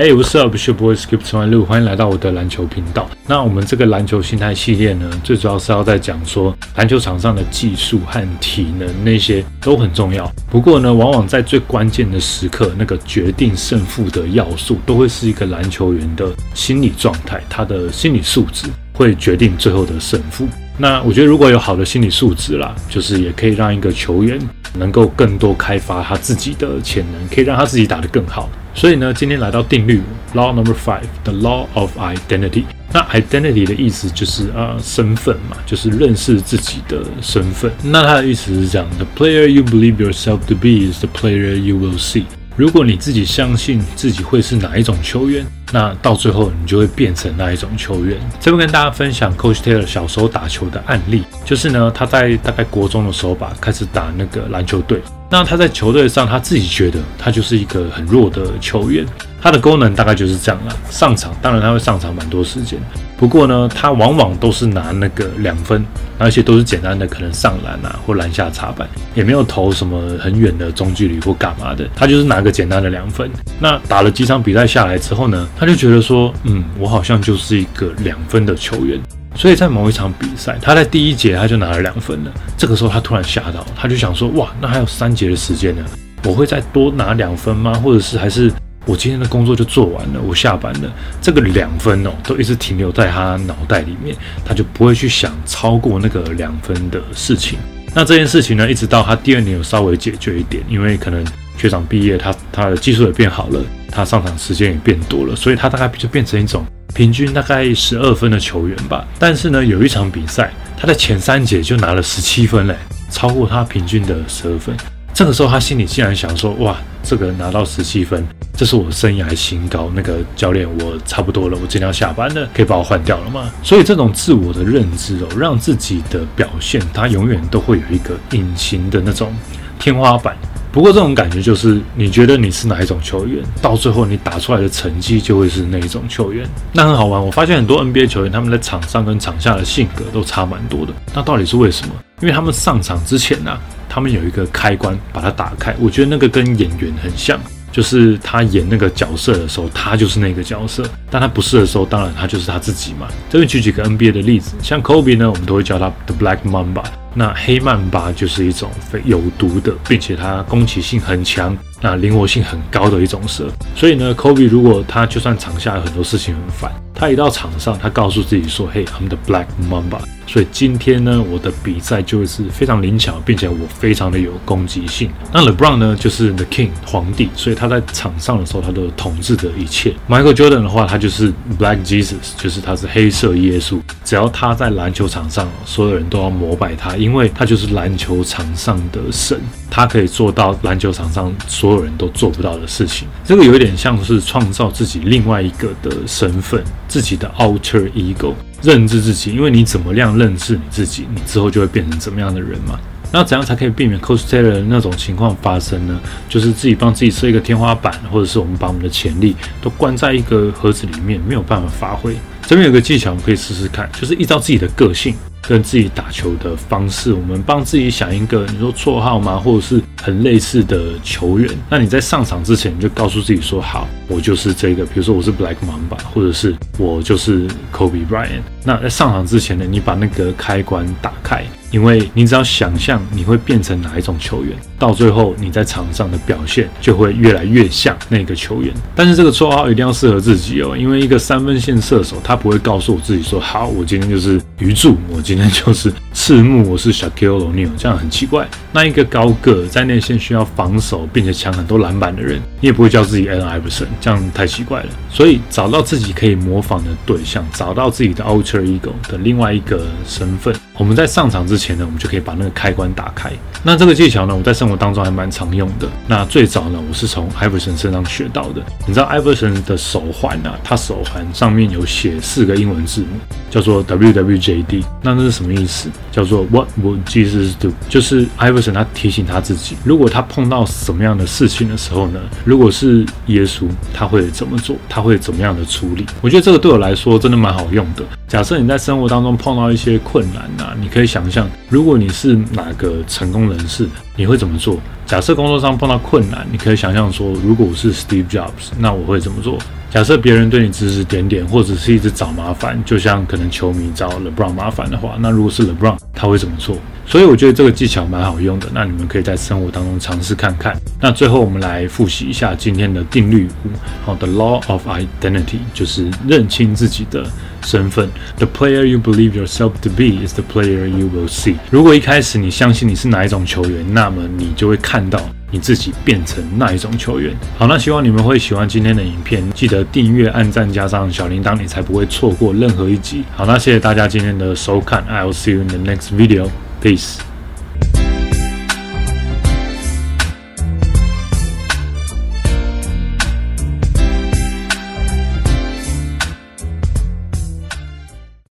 Hey, what's up? It's your boy Skip 陈完路，欢迎来到我的篮球频道。那我们这个篮球心态系列呢，最主要是要在讲说篮球场上的技术和体能那些都很重要。不过呢，往往在最关键的时刻，那个决定胜负的要素，都会是一个篮球员的心理状态，他的心理素质会决定最后的胜负。那我觉得如果有好的心理素质啦，就是也可以让一个球员能够更多开发他自己的潜能，可以让他自己打得更好。所以呢，今天来到定律 Law Number Five，The Law of Identity。那 Identity 的意思就是啊，身份嘛，就是认识自己的身份。那它的意思是这样：The player you believe yourself to be is the player you will see。如果你自己相信自己会是哪一种球员，那到最后你就会变成那一种球员。这边跟大家分享 Coach Taylor 小时候打球的案例，就是呢，他在大概国中的时候吧，开始打那个篮球队。那他在球队上，他自己觉得他就是一个很弱的球员。他的功能大概就是这样了，上场当然他会上场蛮多时间，不过呢，他往往都是拿那个两分，而且都是简单的，可能上篮啊或篮下插板，也没有投什么很远的中距离或干嘛的，他就是拿个简单的两分。那打了几场比赛下来之后呢，他就觉得说，嗯，我好像就是一个两分的球员。所以在某一场比赛，他在第一节他就拿了两分了。这个时候他突然吓到，他就想说：哇，那还有三节的时间呢，我会再多拿两分吗？或者是还是我今天的工作就做完了，我下班了？这个两分哦，都一直停留在他脑袋里面，他就不会去想超过那个两分的事情。那这件事情呢，一直到他第二年有稍微解决一点，因为可能学长毕业，他他的技术也变好了，他上场时间也变多了，所以他大概就变成一种。平均大概十二分的球员吧，但是呢，有一场比赛，他在前三节就拿了十七分嘞，超过他平均的十二分。这个时候，他心里竟然想说：“哇，这个拿到十七分，这是我生涯新高。那个教练，我差不多了，我今天要下班了，可以把我换掉了吗？”所以，这种自我的认知哦，让自己的表现，它永远都会有一个隐形的那种天花板。不过这种感觉就是，你觉得你是哪一种球员，到最后你打出来的成绩就会是那一种球员。那很好玩，我发现很多 NBA 球员他们在场上跟场下的性格都差蛮多的。那到底是为什么？因为他们上场之前呢，他们有一个开关把它打开。我觉得那个跟演员很像，就是他演那个角色的时候，他就是那个角色；但他不是的时候，当然他就是他自己嘛。这边举几个 NBA 的例子，像 Kobe 呢，我们都会叫他 The Black Mamba。那黑曼巴就是一种非有毒的，并且它攻击性很强。那灵活性很高的一种蛇，所以呢，Kobe 如果他就算场下有很多事情很烦，他一到场上，他告诉自己说：“嘿，I'm the Black Mamba。”所以今天呢，我的比赛就是非常灵巧，并且我非常的有攻击性。那 LeBron 呢，就是 The King 皇帝，所以他在场上的时候，他都统治着一切。Michael Jordan 的话，他就是 Black Jesus，就是他是黑色耶稣。只要他在篮球场上，所有人都要膜拜他，因为他就是篮球场上的神，他可以做到篮球场上所。所有人都做不到的事情，这个有点像是创造自己另外一个的身份，自己的 alter ego，认知自己。因为你怎么样认识你自己，你之后就会变成怎么样的人嘛。那怎样才可以避免 Costello 那种情况发生呢？就是自己帮自己设一个天花板，或者是我们把我们的潜力都关在一个盒子里面，没有办法发挥。这边有个技巧，我们可以试试看，就是依照自己的个性。跟自己打球的方式，我们帮自己想一个，你说绰号吗？或者是很类似的球员？那你在上场之前，你就告诉自己说：好，我就是这个。比如说我是 Black Mamba，或者是我就是 Kobe Bryant。那在上场之前呢，你把那个开关打开。因为你只要想象你会变成哪一种球员，到最后你在场上的表现就会越来越像那个球员。但是这个绰号一定要适合自己哦，因为一个三分线射手，他不会告诉我自己说：“好，我今天就是鱼柱，我今天就是赤木，我是小 ko。”这样很奇怪。那一个高个在内线需要防守并且抢很多篮板的人，你也不会叫自己 N Iverson，这样太奇怪了。所以找到自己可以模仿的对象，找到自己的 Ultra Ego 的另外一个身份，我们在上场之前呢，我们就可以把那个开关打开。那这个技巧呢，我在生活当中还蛮常用的。那最早呢，我是从艾弗森身上学到的。你知道艾弗森的手环啊，他手环上面有写四个英文字母，叫做 WWJD。那是什么意思？叫做 What would Jesus do？就是 Iverson 他提醒他自己，如果他碰到什么样的事情的时候呢？如果是耶稣，他会怎么做？他会怎么样的处理？我觉得这个对我来说真的蛮好用的。假设你在生活当中碰到一些困难。啊，你可以想象，如果你是哪个成功人士，你会怎么做？假设工作上碰到困难，你可以想象说，如果我是 Steve Jobs，那我会怎么做？假设别人对你指指点点，或者是一直找麻烦，就像可能球迷找 LeBron 麻烦的话，那如果是 LeBron，他会怎么做？所以我觉得这个技巧蛮好用的，那你们可以在生活当中尝试看看。那最后我们来复习一下今天的定律五，好的，Law of Identity 就是认清自己的身份。The player you believe yourself to be is the player you will see。如果一开始你相信你是哪一种球员，那么你就会看到。你自己变成那一种球员。好，那希望你们会喜欢今天的影片，记得订阅、按赞加上小铃铛，你才不会错过任何一集。好，那谢谢大家今天的收看，I'll see you in the next video. Peace.